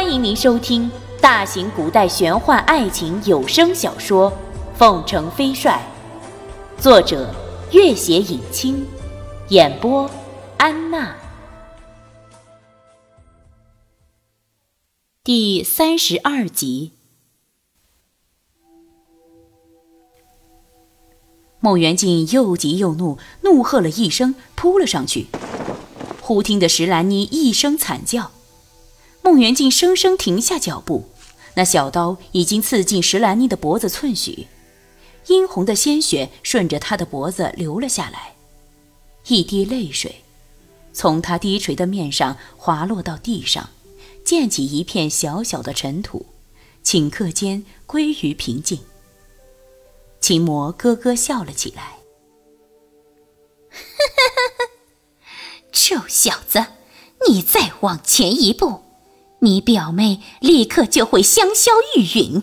欢迎您收听大型古代玄幻爱情有声小说《凤城飞帅》，作者：月写影清，演播：安娜。第三十二集，孟元敬又急又怒，怒喝了一声，扑了上去。忽听得石兰妮一声惨叫。孟元敬生生停下脚步，那小刀已经刺进石兰妮的脖子寸许，殷红的鲜血顺着她的脖子流了下来，一滴泪水从她低垂的面上滑落到地上，溅起一片小小的尘土，顷刻间归于平静。秦魔咯咯笑了起来：“ 臭小子，你再往前一步！”你表妹立刻就会香消玉殒。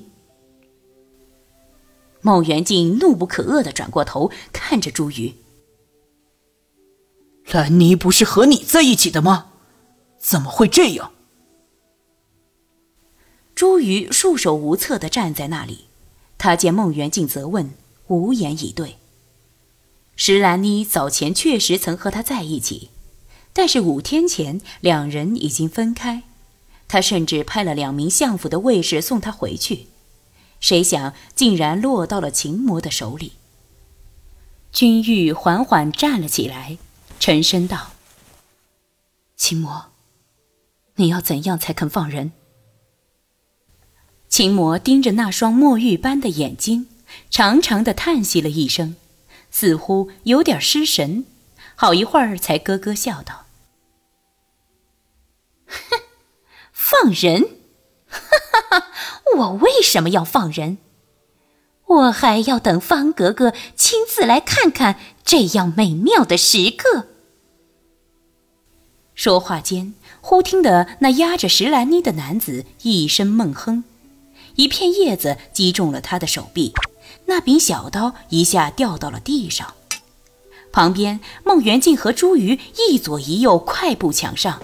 孟元敬怒不可遏的转过头看着朱瑜：“兰妮不是和你在一起的吗？怎么会这样？”朱瑜束手无策的站在那里，他见孟元敬责问，无言以对。石兰妮早前确实曾和他在一起，但是五天前两人已经分开。他甚至派了两名相府的卫士送他回去，谁想竟然落到了秦魔的手里。君玉缓缓站了起来，沉声道：“秦魔，你要怎样才肯放人？”秦魔盯着那双墨玉般的眼睛，长长的叹息了一声，似乎有点失神，好一会儿才咯咯笑道。放人？哈哈哈！我为什么要放人？我还要等方格格亲自来看看这样美妙的时刻。说话间，忽听得那压着石兰妮的男子一声闷哼，一片叶子击中了他的手臂，那柄小刀一下掉到了地上。旁边，孟元敬和朱瑜一左一右快步抢上。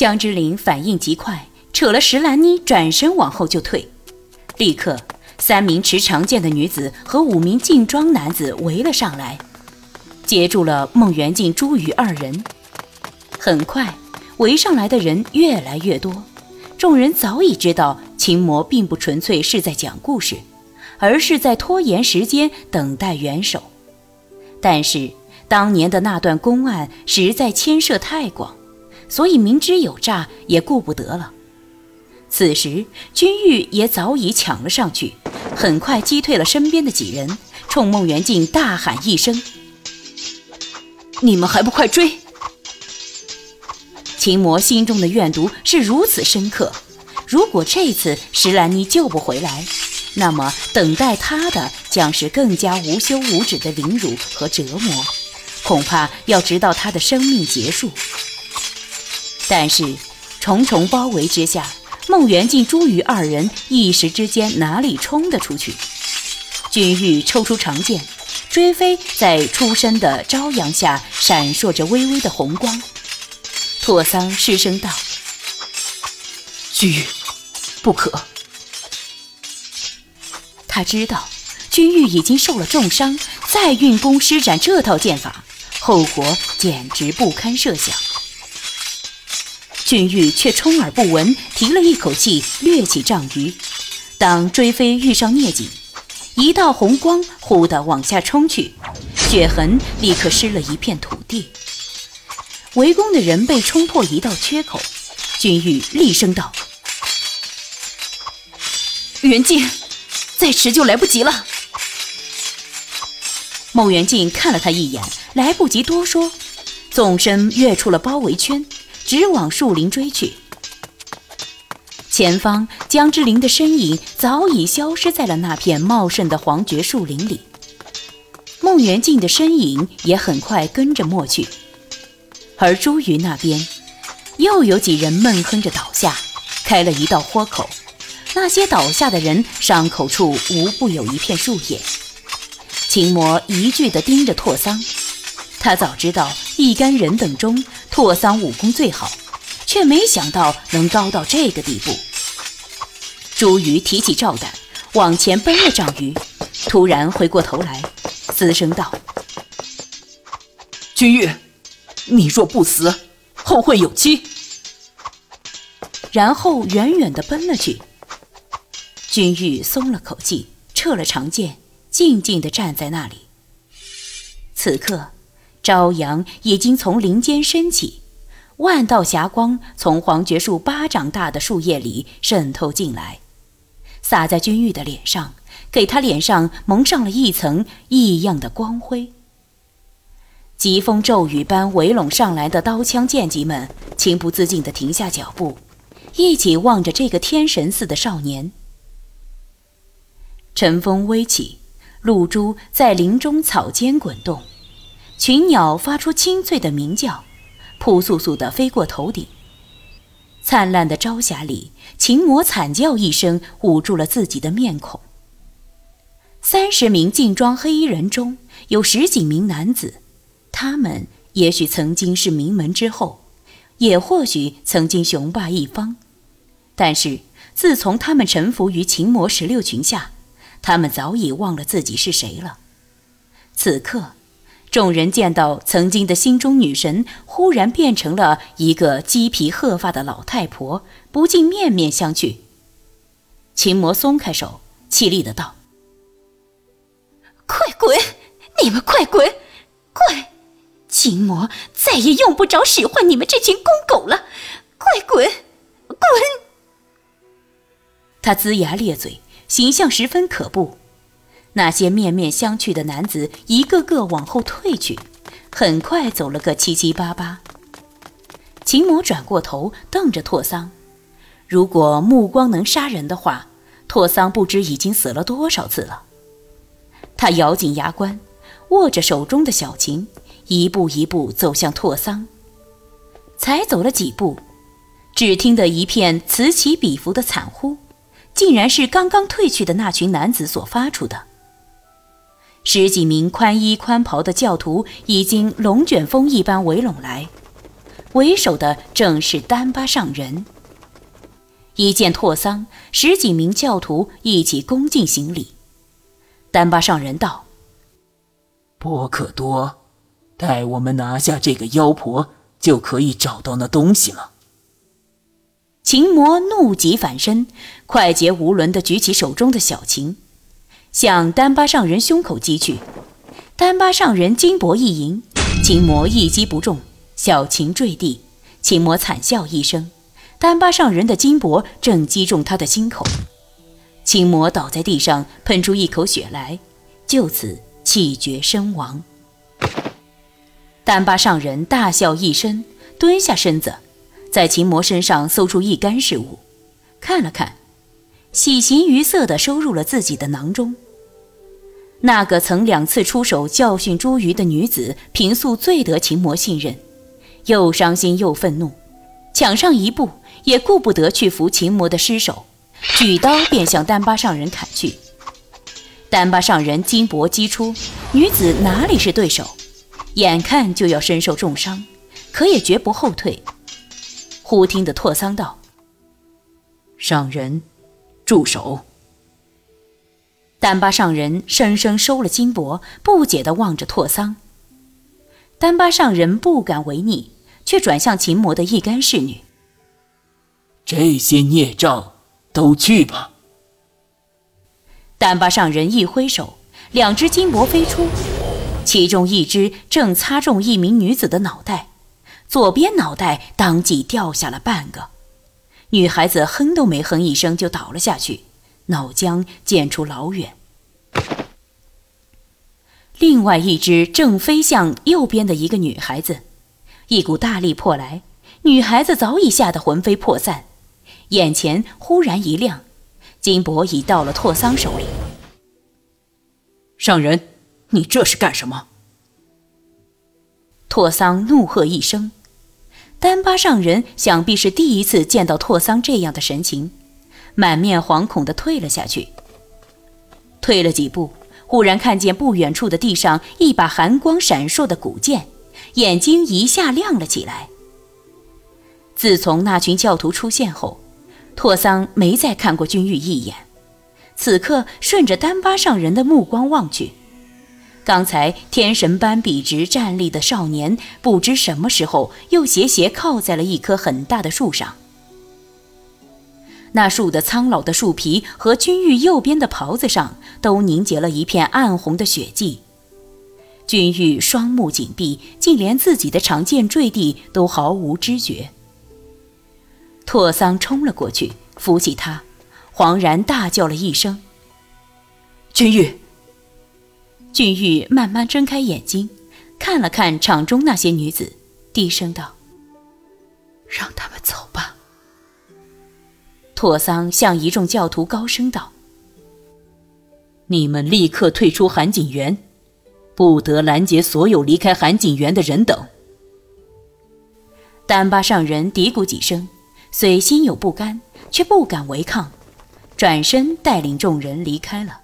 江之琳反应极快，扯了石兰妮，转身往后就退。立刻，三名持长剑的女子和五名劲装男子围了上来，截住了孟元敬、朱瑜二人。很快，围上来的人越来越多。众人早已知道，秦魔并不纯粹是在讲故事，而是在拖延时间，等待援手。但是，当年的那段公案实在牵涉太广。所以明知有诈也顾不得了。此时君玉也早已抢了上去，很快击退了身边的几人，冲孟元敬大喊一声：“你们还不快追！”秦魔心中的怨毒是如此深刻，如果这次石兰妮救不回来，那么等待他的将是更加无休无止的凌辱和折磨，恐怕要直到他的生命结束。但是，重重包围之下，孟元敬、朱宇二人一时之间哪里冲得出去？君玉抽出长剑，追飞在初升的朝阳下闪烁着微微的红光。拓桑失声道：“君玉，不可！”他知道君玉已经受了重伤，再运功施展这套剑法，后果简直不堪设想。俊玉却充耳不闻，提了一口气，掠起丈鱼。当追飞遇上聂锦，一道红光忽地往下冲去，血痕立刻湿了一片土地。围攻的人被冲破一道缺口，君玉厉声道：“元敬，再迟就来不及了。”孟元敬看了他一眼，来不及多说，纵身跃出了包围圈。直往树林追去，前方江之灵的身影早已消失在了那片茂盛的黄桷树林里。孟元敬的身影也很快跟着没去，而朱瑜那边又有几人闷哼着倒下，开了一道豁口。那些倒下的人伤口处无不有一片树叶。秦魔一句地盯着拓桑。他早知道一干人等中，拓桑武功最好，却没想到能高到这个地步。朱瑜提起罩胆，往前奔了丈余，突然回过头来，嘶声道：“君玉，你若不死，后会有期。”然后远远地奔了去。君玉松了口气，撤了长剑，静静地站在那里。此刻，朝阳已经从林间升起，万道霞光从黄桷树巴掌大的树叶里渗透进来。洒在君玉的脸上，给他脸上蒙上了一层异样的光辉。疾风骤雨般围拢上来的刀枪剑戟们，情不自禁地停下脚步，一起望着这个天神似的少年。晨风微起，露珠在林中草间滚动，群鸟发出清脆的鸣叫，扑簌簌地飞过头顶。灿烂的朝霞里，秦魔惨叫一声，捂住了自己的面孔。三十名劲装黑衣人中有十几名男子，他们也许曾经是名门之后，也或许曾经雄霸一方，但是自从他们臣服于秦魔十六群下，他们早已忘了自己是谁了。此刻。众人见到曾经的心中女神，忽然变成了一个鸡皮鹤发的老太婆，不禁面面相觑。秦魔松开手，气厉的道：“快滚！你们快滚！快！秦魔再也用不着使唤你们这群公狗了！快滚！滚！”他龇牙咧嘴，形象十分可怖。那些面面相觑的男子一个个往后退去，很快走了个七七八八。秦母转过头瞪着拓桑，如果目光能杀人的话，拓桑不知已经死了多少次了。他咬紧牙关，握着手中的小琴，一步一步走向拓桑。才走了几步，只听得一片此起彼伏的惨呼，竟然是刚刚退去的那群男子所发出的。十几名宽衣宽袍的教徒已经龙卷风一般围拢来，为首的正是丹巴上人。一见拓桑，十几名教徒一起恭敬行礼。丹巴上人道：“波可多，待我们拿下这个妖婆，就可以找到那东西了。”秦魔怒极反身，快捷无伦地举起手中的小琴。向丹巴上人胸口击去，丹巴上人金箔一迎，秦魔一击不中，小琴坠地，秦魔惨笑一声，丹巴上人的金箔正击中他的心口，秦魔倒在地上，喷出一口血来，就此气绝身亡。丹巴上人大笑一声，蹲下身子，在秦魔身上搜出一干事物，看了看。喜形于色地收入了自己的囊中。那个曾两次出手教训朱瑜的女子，平素最得秦魔信任，又伤心又愤怒，抢上一步也顾不得去扶秦魔的尸首，举刀便向丹巴上人砍去。丹巴上人金帛击出，女子哪里是对手，眼看就要身受重伤，可也绝不后退。忽听得拓桑道：“上人。”住手！丹巴上人生生收了金箔，不解地望着拓桑。丹巴上人不敢违逆，却转向秦魔的一干侍女：“这些孽障都去吧。”丹巴上人一挥手，两只金箔飞出，其中一只正擦中一名女子的脑袋，左边脑袋当即掉下了半个。女孩子哼都没哼一声就倒了下去，脑浆溅出老远。另外一只正飞向右边的一个女孩子，一股大力破来，女孩子早已吓得魂飞魄散，眼前忽然一亮，金箔已到了拓桑手里。上人，你这是干什么？拓桑怒喝一声。丹巴上人想必是第一次见到拓桑这样的神情，满面惶恐地退了下去。退了几步，忽然看见不远处的地上一把寒光闪烁的古剑，眼睛一下亮了起来。自从那群教徒出现后，拓桑没再看过君玉一眼。此刻顺着丹巴上人的目光望去，刚才天神般笔直站立的少年，不知什么时候又斜斜靠在了一棵很大的树上。那树的苍老的树皮和君玉右边的袍子上都凝结了一片暗红的血迹。君玉双目紧闭，竟连自己的长剑坠地都毫无知觉。拓桑冲了过去，扶起他。恍然大叫了一声：“君玉！”君玉慢慢睁开眼睛，看了看场中那些女子，低声道：“让他们走吧。”拓桑向一众教徒高声道：“你们立刻退出寒景园，不得拦截所有离开寒景园的人等。”丹巴上人嘀咕几声，虽心有不甘，却不敢违抗。转身带领众人离开了。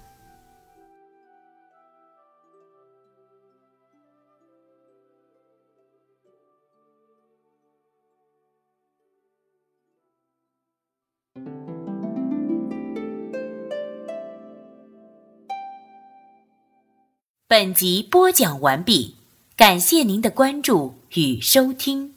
本集播讲完毕，感谢您的关注与收听。